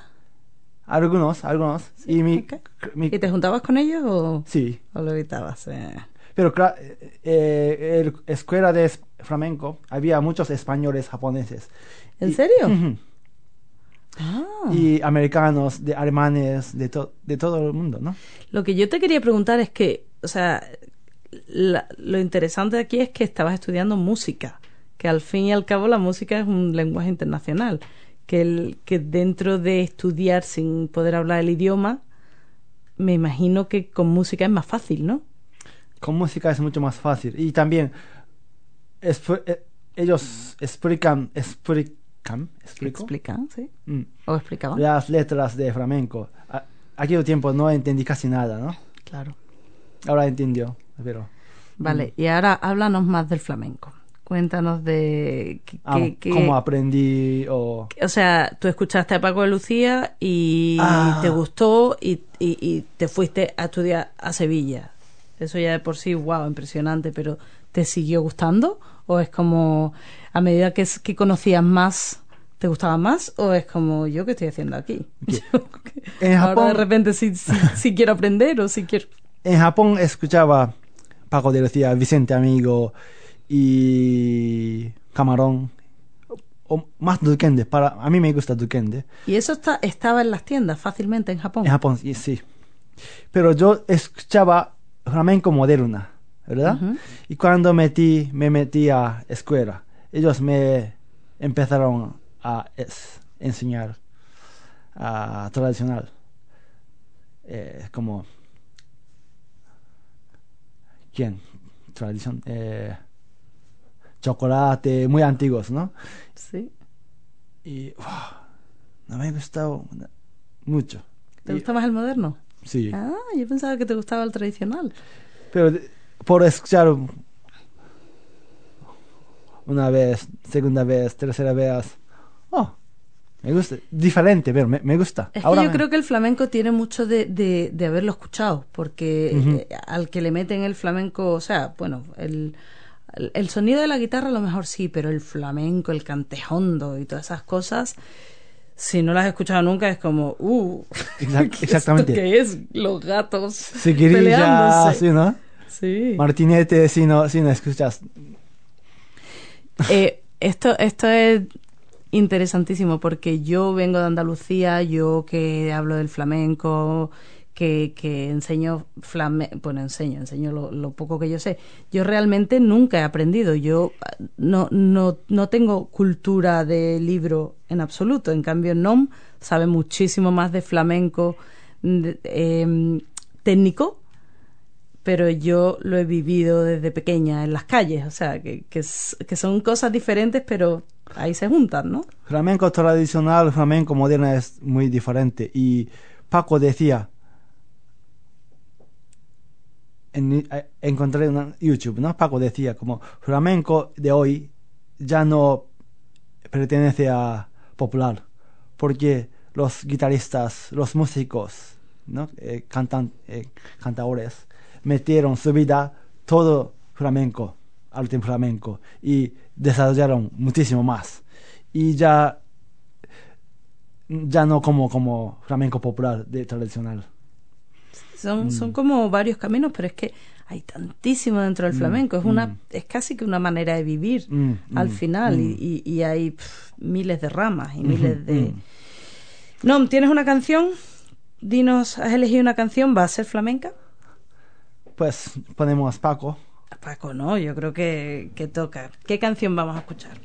Algunos, algunos. y mi, ok. mi- ¿Y te juntabas con ellos o, sí, o lo evitabas? Eh, Pero claro, eh, el escuela de flamenco había muchos españoles japoneses. ¿En Y- serio? Ah. Y americanos, de alemanes, de, to- de todo el mundo, ¿no? Lo que yo te quería preguntar es que, o sea, la- lo interesante aquí es que estabas estudiando música, que al fin y al cabo la música es un lenguaje internacional, que, el, que dentro de estudiar sin poder hablar el idioma, me imagino que con música es más fácil, ¿no? Con música es mucho más fácil. Y también esp- eh, ellos explican, explican, ¿explico? ¿Explican? ¿Sí? Mm, ¿O explicaban? las letras de flamenco. A- aquel tiempo no entendí casi nada, ¿no? Claro. Ahora entendió, pero... Vale, y ahora háblanos más del flamenco. Cuéntanos de qué- ah, cómo aprendí o... O sea, tú escuchaste a Paco de Lucía y Ah. te gustó y, y- y te fuiste a estudiar a Sevilla. Eso ya de por sí, wow, impresionante, pero ¿te siguió gustando? ¿O es como a medida que, que conocías más, te gustaba más? ¿O es como yo que estoy haciendo aquí? Yo que- En Ahora de Japón- repente sí, sí, sí quiero aprender o sí quiero... En Japón escuchaba Paco de Lucía, Vicente Amigo y Camarón. O, más Duquende. Para, a mí me gusta Duquende. Y eso está, estaba en las tiendas fácilmente en Japón. En Japón, y sí. Pero yo escuchaba flamenco moderna, ¿verdad? Y cuando metí, me metí a escuela, ellos me empezaron a es- enseñar a tradicional. Eh, como... ¿Quién? Tradición. Eh, chocolate, muy antiguos, ¿no? Sí. Y wow, no me gustó mucho. ¿Te Y- gusta más el moderno? Sí. Ah, yo pensaba que te gustaba el tradicional. Pero por escuchar un- una vez, segunda vez, tercera vez, oh, me gusta. Diferente, pero me, me gusta. Es Ahora que yo me- creo que el flamenco tiene mucho de, de, de haberlo escuchado, porque eh, al que le meten el flamenco, o sea, bueno, el, el, sonido de la guitarra a lo mejor sí, pero el flamenco, el cantejondo y todas esas cosas, si no las has escuchado nunca es como, uh, Exact- ¿qué exactamente. ¿Esto qué es? Los gatos Seguirilla, sí, ¿no? Sí. Martinete, si no, si no escuchas. Eh, esto, esto es interesantísimo porque yo vengo de Andalucía, yo que hablo del flamenco, que, que enseño flamenco, bueno, enseño, enseño lo, poco que yo sé. Yo realmente nunca he aprendido, yo no, no, no tengo cultura de libro en absoluto, en cambio NOM sabe muchísimo más de flamenco eh, técnico, pero yo lo he vivido desde pequeña en las calles, o sea, que, que, que son cosas diferentes, pero ahí se juntan, ¿no? Flamenco tradicional, flamenco moderno es muy diferente y Paco decía, en, eh, encontré en YouTube, ¿no? Paco decía como flamenco de hoy ya no pertenece a popular, porque los guitarristas, los músicos, ¿no? Eh, cantan, eh, cantadores, metieron su vida todo flamenco, arte flamenco, y desarrollaron muchísimo más. Y ya, ya no como, como flamenco popular de tradicional. Son, mm. son como varios caminos, pero es que hay tantísimo dentro del mm, flamenco. Es una, mm. es casi que una manera de vivir al final. Y, y, hay miles de ramas y miles de. No, ¿tienes una canción? Dinos, ¿has elegido una canción? ¿Va a ser flamenca? Pues ponemos Paco. Paco, no, yo creo que, que toca. ¿Qué canción vamos a escuchar?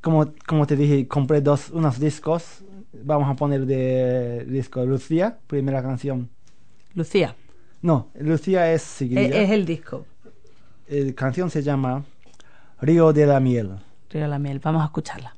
Como, como te dije, compré dos, unos discos. Vamos a poner de disco Lucía, primera canción. Lucía. No, Lucía es Es, es el disco. La canción se llama Río de la Miel. Río de la Miel, vamos a escucharla.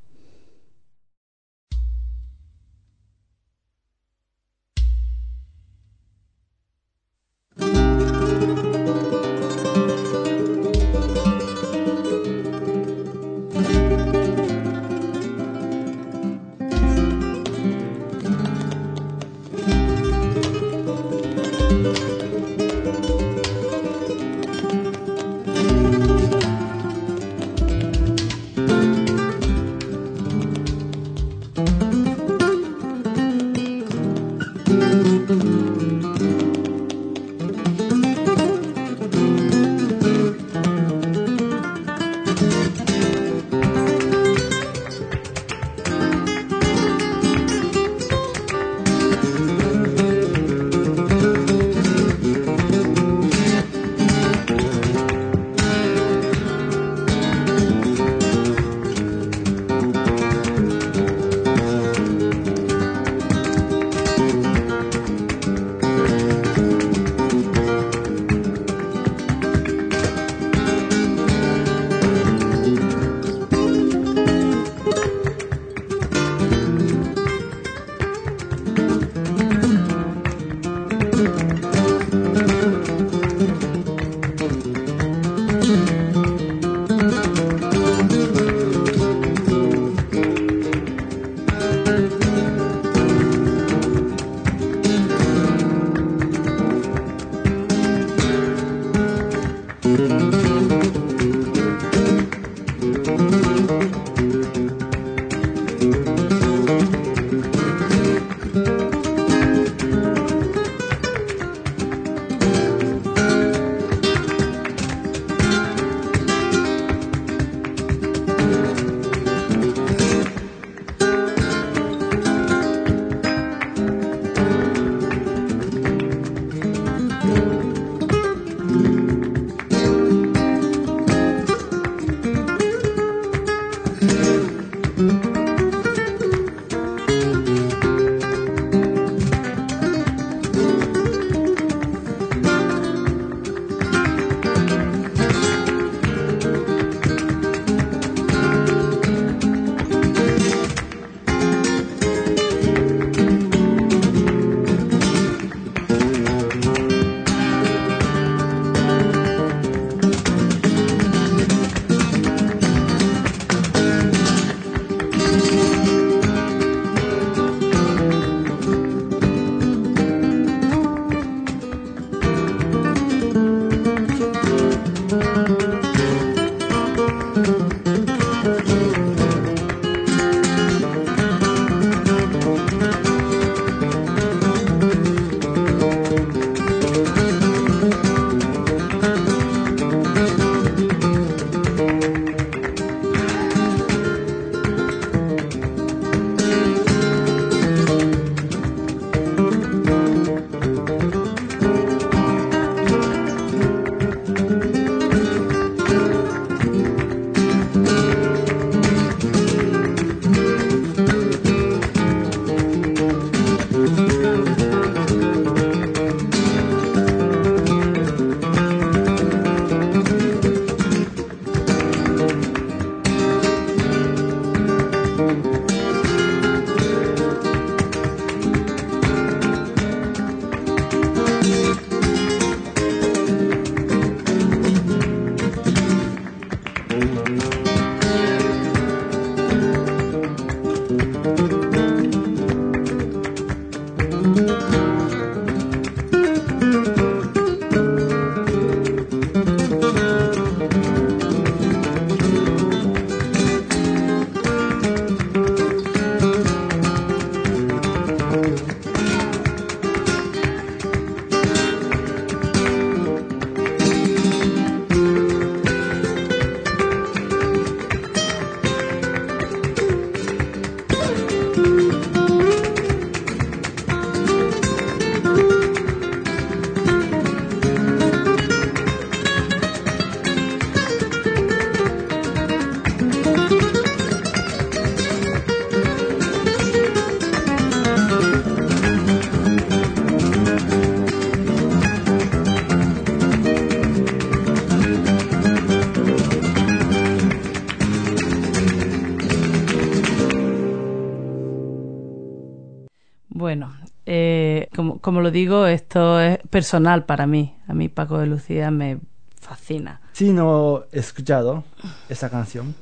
Como, lo digo, esto es personal para mí. A mí Paco de Lucía me fascina. Si no he escuchado esa canción,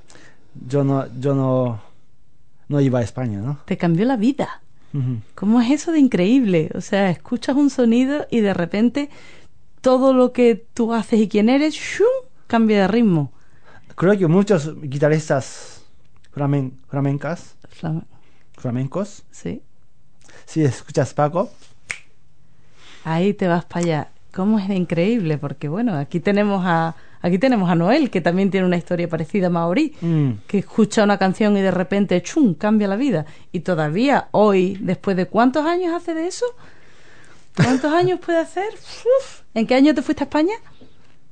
yo no, yo no, no iba a España, ¿no? Te cambió la vida. ¿Cómo es eso de increíble? O sea, escuchas un sonido y de repente todo lo que tú haces y quién eres, ¡shum! cambia de ritmo. Creo que muchos guitarristas flamen- flamencas, Flam- flamencos, Sí. si escuchas Paco, Ahí te vas para allá. ¿Cómo es increíble? Porque bueno, aquí tenemos a aquí tenemos a Noel, que también tiene una historia parecida a Maori, mm, que escucha una canción y de repente ¡chum! cambia la vida. Y todavía hoy, después de cuántos años hace de eso? ¿Cuántos años puede hacer? Uf. ¿En qué año te fuiste a España?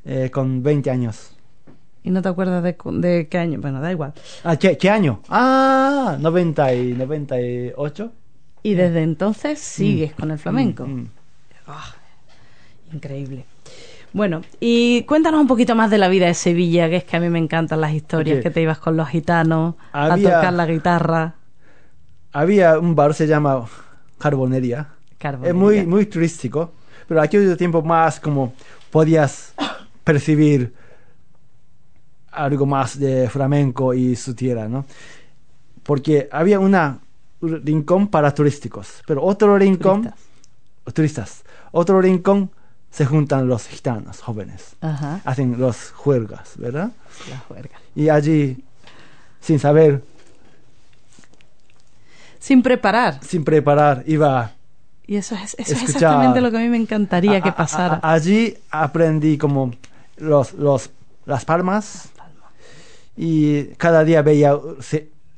eh, con 20 años. Y no te acuerdas de, de qué año. Bueno, da igual. Ah, ¿qué, qué año? Ah, 90 y 98. Y desde entonces sigues con el flamenco. Mm, mm. Increíble. Bueno, y cuéntanos un poquito más de la vida de Sevilla, que es que a mí me encantan las historias, Oye, que te ibas con los gitanos había- a tocar la guitarra. Había un bar se llama Carbonería. Carbonería. Es muy, muy turístico, pero aquel tiempo más como podías percibir algo más de flamenco y su tierra, ¿no? Porque había una un rincón para turísticos, pero otro rincón Turistas. turistas, otro rincón se juntan los gitanos jóvenes, Ajá, hacen los juergas, ¿verdad? la juerga. Y allí, sin saber, Sin preparar. sin preparar, iba Y eso es, eso es exactamente lo que a mí me encantaría A- que a- pasara. a- allí aprendí como los, los, las palmas y cada día veía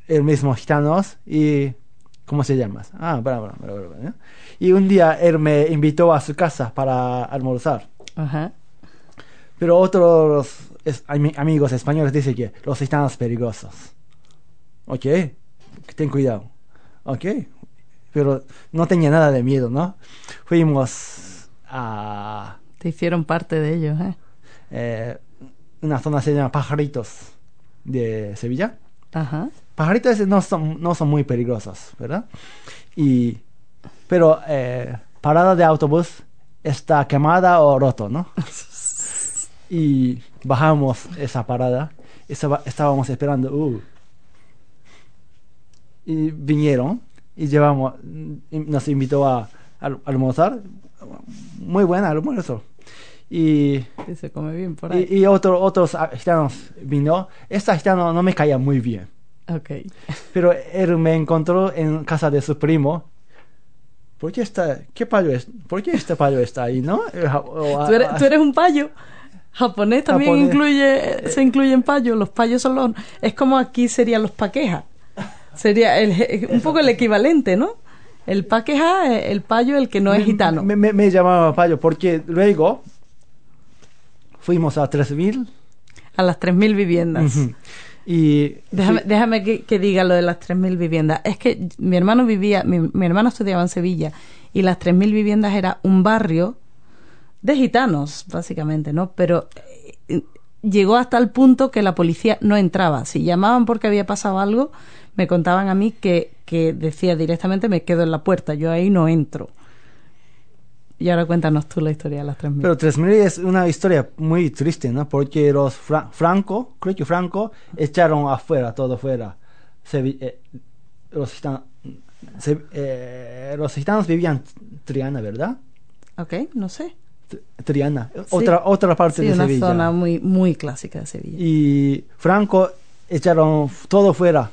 el mismo gitanos y ¿cómo se llama? Ah, bra, bra, bra, bra, ¿no? Y un día él me invitó a su casa para almorzar. Ajá. Pero otros es- amigos españoles dicen que los gitanos peligrosos. Ok, ten cuidado. Ok, pero no tenía nada de miedo, ¿no? Fuimos a Te hicieron parte de ellos, ¿eh? eh, una zona se llama Pajaritos de Sevilla. Ajá. Pajaritos no son, no son muy peligrosos, ¿verdad? Y, pero eh, parada de autobús está quemada o roto, ¿no? y bajamos esa parada. Estaba- estábamos esperando. uh, y vinieron y llevamos, y nos invitó a, al- almorzar. Muy buen almuerzo. Y Que se come bien por ahí. y, y otro, otros gitanos vino. Esta gitano no me caía muy bien. Ok. Pero él me encontró en casa de su primo. ¿Por qué está, qué payo es? ¿Por qué este payo está ahí, no? Eh, o- Tú eres, tú eres un payo. Japonés también Japonés. incluye, se incluyen payos. Los payos son los, es como aquí serían los paquejas. Sería el- un poco el equivalente, ¿no? El paqueja, eh, el payo, el que no es gitano. Me, me- me llamaba payo porque luego fuimos a 3000 A las 3.000 viviendas. ujú, y Déjame, déjame que, que diga lo de las 3.000 viviendas. Es que mi hermano vivía, mi, mi hermano estudiaba en Sevilla y las 3.000 viviendas era un barrio de gitanos, básicamente, ¿no? Pero eh, llegó hasta el punto que la policía no entraba. Si llamaban porque había pasado algo, me contaban a mí que, que decía directamente me quedo en la puerta, yo ahí no entro. Y ahora cuéntanos tú la historia de las 3.000. Pero 3000 es una historia muy triste, ¿no? Porque los Fra- Franco, creo que Franco, echaron afuera, todo fuera. Sevi- eh, los gitanos, se- eh, los gitanos vivían Triana, ¿verdad? Ok, no sé. Triana, otra, otra parte Sí, de una Sevilla. zona muy, muy clásica de Sevilla. Y Franco echaron todo fuera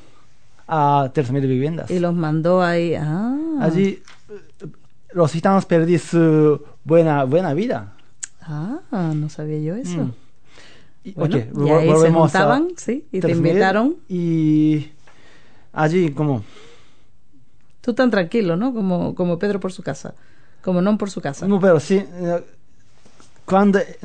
a 3.000 viviendas. Y los mandó ahí. Ah, Allí eh, los gitanos perdí su buena, buena vida. ah, no sabía yo eso. Mm. Y, Bueno, y ahí se sí, y te 3.000, invitaron. Y allí como Tú tan tranquilo, ¿no? Como, como Pedro por su casa. Como non por su casa. No, pero sí, eh, cuando eh,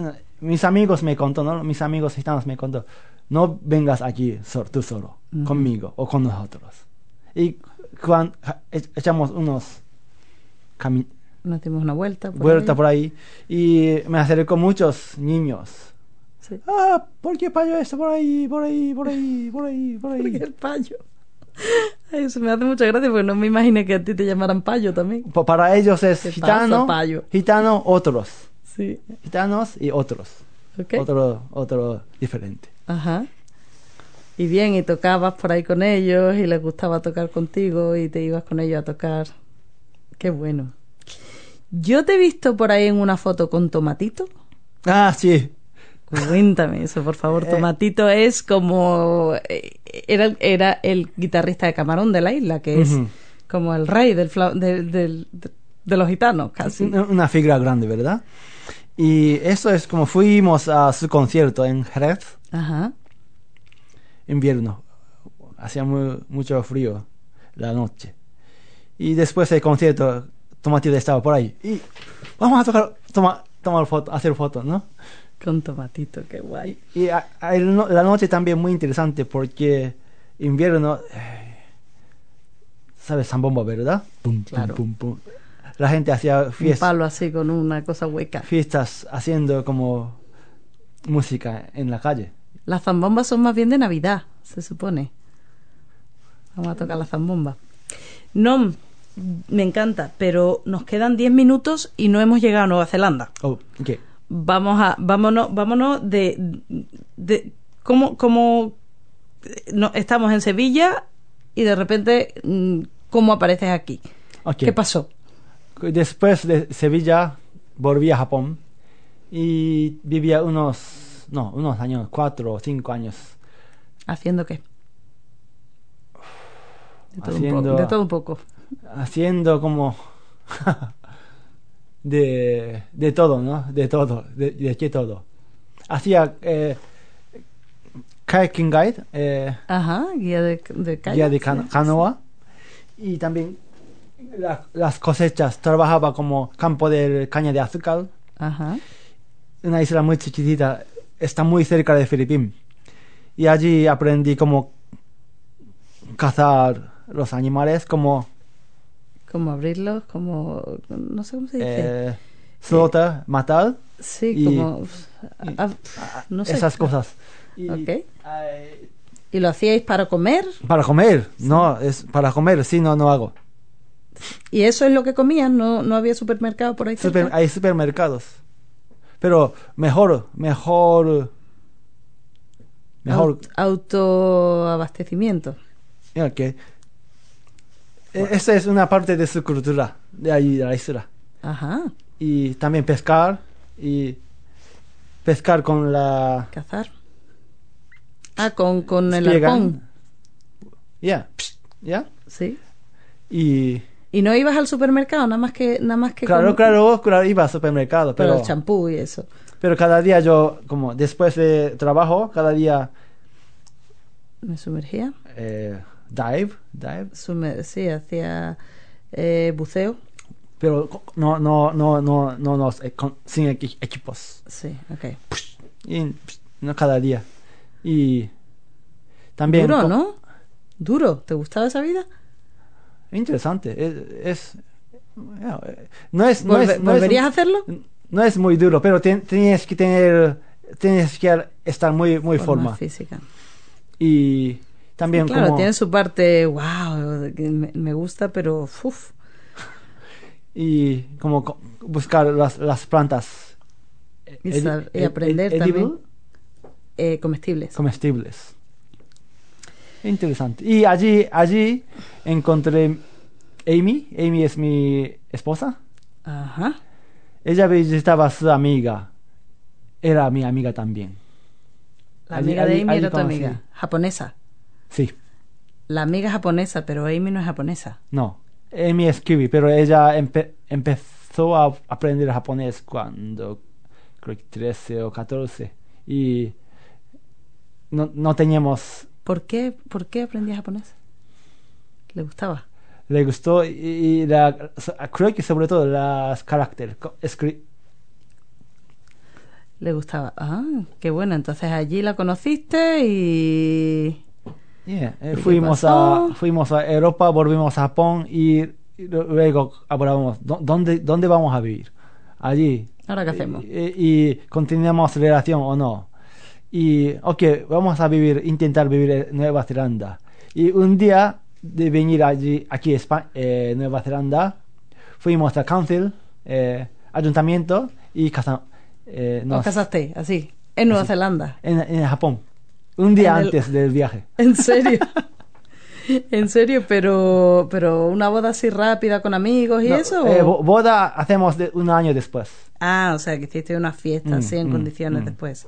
mis amigos me contó, ¿no? Mis amigos gitanos me contó, no vengas aquí so- tú solo, conmigo o con nosotros. Y cuando echamos unos Nos dimos una vuelta. Por vueltas ahí. por ahí y me acercó muchos niños. Sí. Ah, ¿por qué payo esto por ahí, por ahí, por ahí, por ahí, por ahí? el payo. Ay, eso me hace mucha gracia porque no me imaginé que a ti te llamaran payo también. Pa- Para ellos es ¿Qué gitano, payo? gitano, otros. Sí. Gitanos y otros. Ok. Otro, otro diferente. Ajá. Y bien, y tocabas por ahí con ellos y les gustaba tocar contigo y te ibas con ellos a tocar. Qué bueno. Yo te he visto por ahí en una foto con Tomatito. Ah, sí. Cuéntame eso, por favor. Eh. Tomatito es como... eh, Era, era el guitarrista de Camarón de la isla, que es como el rey del, de, del- de- los gitanos, casi. Una figura grande, ¿verdad? Y eso es como fuimos a su concierto en Jerez, Ajá. invierno. Hacía mu- mucho frío la noche. Y después del concierto, Tomatito estaba por ahí. Y vamos a tocar, toma, tomar foto, hacer fotos, ¿no? Con Tomatito, qué guay. Y a- a- el no- la noche también muy interesante porque invierno, eh, ¿sabes? Zambomba, ¿verdad? Pum, Claro. pum, pum. La gente hacía Un fiestas. palo así con una cosa hueca. fiestas haciendo como música en la calle. Las zambombas son más bien de Navidad, se supone. Vamos a tocar la zambomba. No, me encanta, pero nos quedan 10 minutos y no hemos llegado a Nueva Zelanda. Oh, ¿qué? Vamos a, vámonos, vámonos de, de cómo, cómo no, estamos en Sevilla y de repente mm, cómo apareces aquí. ¿Qué pasó? Después de Sevilla volví a Japón y vivía unos, no, unos años, cuatro o cinco años, ¿Haciendo qué? De todo, un, Haciendo- poco, de todo un poco. Haciendo como de, de todo, ¿no? De todo, de, de qué todo. Hacía eh, kayaking guide, eh, Ajá, guía de, de kayak, guía de canoa y también la- las cosechas. Trabajaba como campo de caña de azúcar, Ajá. una isla muy chiquitita, está muy cerca de Filipinas. Y allí aprendí cómo cazar los animales, como Como abrirlos, como. No sé cómo se dice. eh, slaughter, matar, sí, y- como. y- ah, no sé. esas cosas. Y, Ok. eh, ¿Y lo hacíais para comer? para comer, no, es para comer, sí, no, no hago. ¿Y eso es lo que comían? ¿No, no había supermercado por ahí? Super- hay supermercados. Pero mejor, mejor, mejor. Aut- autoabastecimiento. Ok. E- Esa es una parte de su cultura, de ahí, de la isla. Ajá. Y también pescar, y pescar con la... Cazar. Ah, con, con el arpón. Ya, ya. Sí. Y ¿Y no ibas al supermercado? Nada más que. Nada más que claro, con- claro, claro, iba al supermercado, Para pero, el champú y eso. pero cada día yo, como después de trabajo, cada día Me sumergía. eh, dive, dive, Sumer- sí, hacía eh, buceo. pero no, no, no, no, no, no, eh, con- sin equi- equipos. Sí, ok. Y, no cada día. Y también... Duro, ¿no? Duro. ¿Te gustaba esa vida? Interesante. Es, eh, no es, no es, no es ¿Volverías un- a hacerlo? no es muy duro, pero tienes que tener, tienes que estar muy, muy forma. física. Y también claro, como, tiene su parte, wow, me, gusta, pero uf, y como co- buscar las, las plantas Y aprender edible, también. eh, comestibles. comestibles. Interesante. Y allí, allí encontré Amy. Amy es mi esposa. Ajá. Ella visitaba a su amiga. Era mi amiga también. La Allí- amiga de allí- Amy allí era tu amiga. Japonesa. Sí. La amiga es japonesa, pero Amy no es japonesa. No. Amy es kiwi, pero ella empe- empezó a aprender japonés cuando creo que 13 o 14. Y no, no teníamos ¿Por qué, ¿Por qué aprendía japonés? ¿Le gustaba? le gustó y, y la- creo que sobre todo las caracteres Le gustaba. Ah, qué bueno. Entonces allí la conociste y... Yeah, eh, ¿Y qué fuimos a fuimos a Europa volvimos a Japón y, y luego hablábamos "¿Dó- dónde dónde vamos a vivir allí ¿Ahora qué hacemos? y, y continuamos relación o no y ok vamos a vivir intentar vivir en Nueva Zelanda y un día de venir allí aquí a Espa- eh, Nueva Zelanda fuimos a council eh, ayuntamiento y casa, eh, ¿Os nos- casaste así? En Nueva Así. Zelanda. en, en Japón un día el- antes del viaje ¿En serio? ¿En serio? Pero, pero una boda así rápida con amigos y No, eso. eh, boda hacemos de un año después. Ah, o sea, que hiciste una fiesta Mm, así en mm, condiciones mm. después.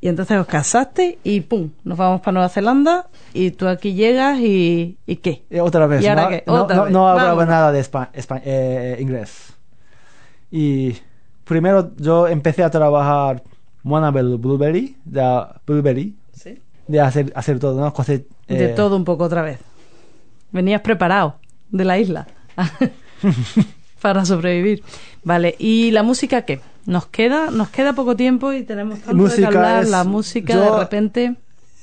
Y entonces os casaste y pum, nos vamos para Nueva Zelanda y tú aquí llegas y, ¿y qué? Eh, otra vez. ¿Y ahora no, qué? no- Otra no- vez. no hablaba nada de espa- espa- eh, inglés. Y primero yo empecé a trabajar Monabel Blueberry, de Blueberry, ¿Sí? de hacer, hacer todo, ¿no? De eh, todo un poco otra vez. Venías preparado de la isla para sobrevivir. Vale, ¿y la música qué? Nos queda, nos queda poco tiempo y tenemos tanto de qué Música hablar. es- La música yo- de repente.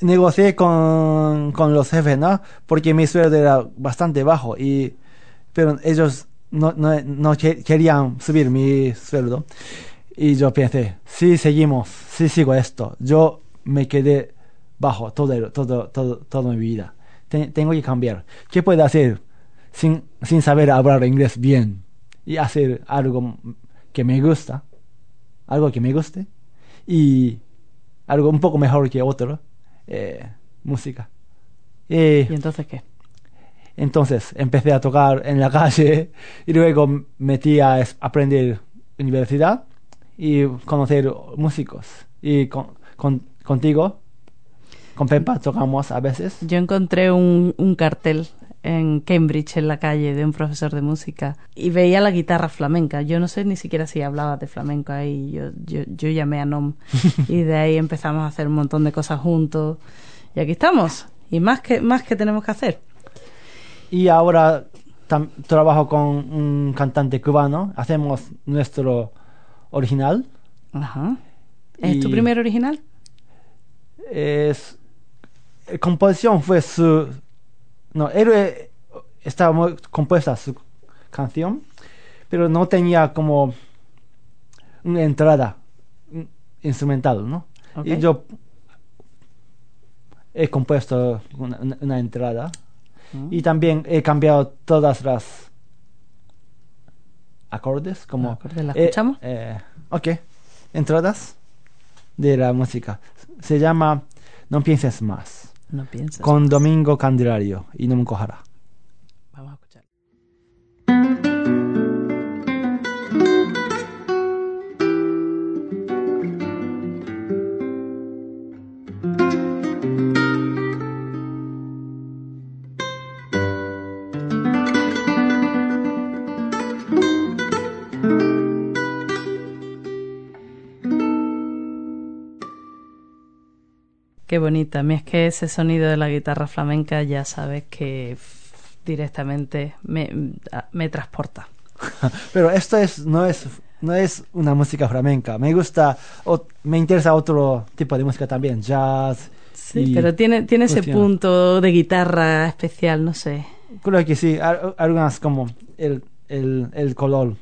negocié con, con los jefes, ¿no? Porque mi sueldo era bastante bajo y pero ellos no, no, no que- querían subir mi sueldo y yo pensé, si seguimos, si sigo esto, yo me quedé bajo todo todo todo toda mi vida. Te- tengo que cambiar. ¿Qué puedo hacer sin sin saber hablar inglés bien y hacer algo que me gusta, algo que me guste y algo un poco mejor que otro? eh, música. Y ¿Y entonces qué? entonces empecé a tocar en la calle y luego metí a aprender universidad y conocer músicos. Y con, con- contigo, con Pepa, tocamos a veces. Yo encontré un, un cartel en Cambridge, en la calle, de un profesor de música y veía la guitarra flamenca. Yo no sé ni siquiera si hablaba de flamenco ahí. Yo, yo, yo llamé a Nom y de ahí empezamos a hacer un montón de cosas juntos. Y aquí estamos. Y más que, más que tenemos que hacer. Y ahora trabajo con un cantante cubano. Hacemos nuestro original. Ajá. ¿Es tu primer original? es eh, composición fue su no él estaba muy compuesta su canción pero no tenía como una entrada instrumental no y yo he compuesto una, una- una entrada Mm. y también he cambiado todas las acordes como acordes, ¿la eh, escuchamos? eh, ok entradas de la música se llama No pienses más No piensas. con Domingo Candelario y no me cojará Qué bonita. A mí es que ese sonido de la guitarra flamenca ya sabes que directamente me, me transporta. pero esto es no es no es una música flamenca me gusta o, me interesa otro tipo de música también jazz Sí, y- pero tiene, tiene ese punto de guitarra especial, no sé. creo que sí al- algunas como el, el, el color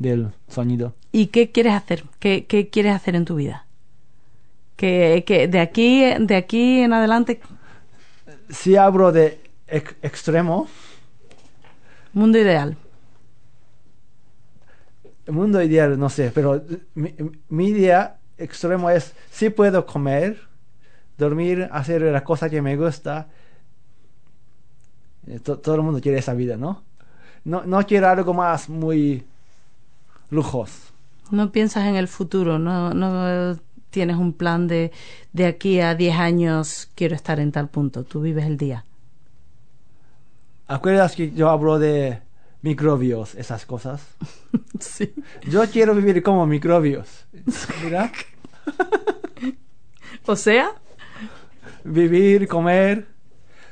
del sonido ¿Y qué quieres hacer? ¿Qué, qué quieres hacer en tu vida? Que, que de aquí de aquí en adelante si hablo de ex- extremo mundo ideal. el mundo ideal no sé pero mi, mi idea extremo es si puedo comer dormir, hacer las cosas que me gusta. Eh, to- todo el mundo quiere esa vida, ¿no? No, no quiero algo más muy lujos. No piensas en el futuro, no, no tienes un plan de de aquí a 10 años quiero estar en tal punto. Tú vives el día. ¿Acuerdas que yo hablo de microbios, esas cosas? Sí. Yo quiero vivir como microbios. Mira, O sea, vivir, comer.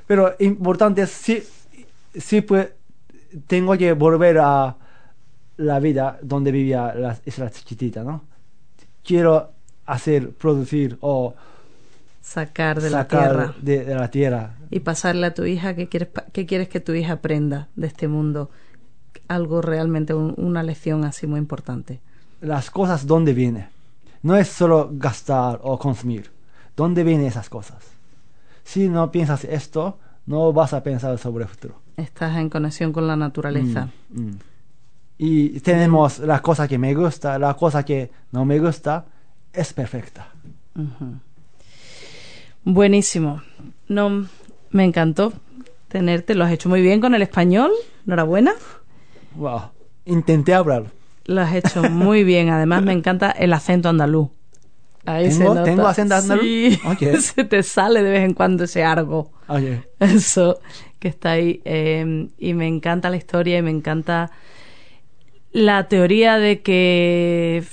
Pero importante es sí, sí pues, tengo que volver a la vida donde vivía la isla chiquitita, ¿no? Quiero hacer, producir o sacar de la sacar tierra de, de la tierra. y pasarle a tu hija qué quieres, qué quieres que tu hija aprenda de este mundo. Algo realmente, un- una lección así muy importante. Las cosas donde viene. No es solo gastar o consumir. ¿Dónde vienen esas cosas? Si no piensas esto, no vas a pensar sobre el futuro. Estás en conexión con la naturaleza. Mm, mm. Y tenemos la cosa que me gusta, la cosa que no me gusta, es perfecta. Buenísimo. No, me encantó tenerte. Lo has hecho muy bien con el español. Enhorabuena. Wow. Intenté hablar. Lo has hecho muy bien. Además, me encanta el acento andaluz. Ahí se ¿Tengo- nota. tengo acento andaluz? Sí. Se te sale de vez en cuando ese argo. Eso que está ahí. eh, y me encanta la historia y me encanta la teoría de que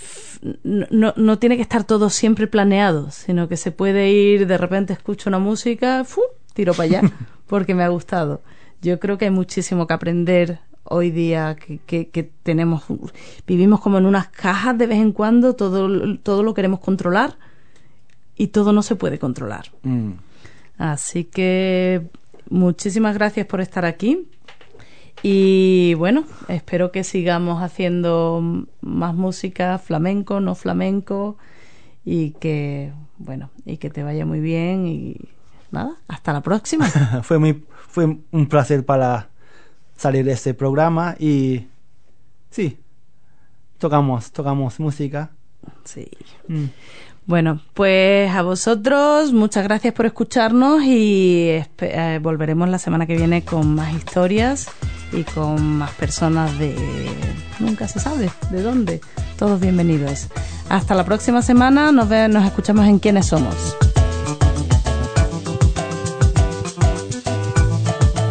no, no- tiene que estar todo siempre planeado, sino que se puede ir, de repente escucho una música, ¡fu! tiro para allá, porque me ha gustado. Yo creo que hay muchísimo que aprender hoy día, que, que, que tenemos, vivimos como en unas cajas de vez en cuando, todo, todo lo queremos controlar y todo no se puede controlar. mm. Así que muchísimas gracias por estar aquí. Y bueno, espero que sigamos haciendo más música flamenco, no flamenco y que bueno, y que te vaya muy bien y nada, hasta la próxima. fue muy fue un placer para salir de este programa y sí, tocamos, tocamos música. Sí. Mm. Bueno, pues a vosotros muchas gracias por escucharnos y eh, volveremos la semana que viene con más historias y con más personas de nunca se sabe de dónde. Todos bienvenidos. Hasta la próxima semana. Nos ve- nos escuchamos en quiénes somos.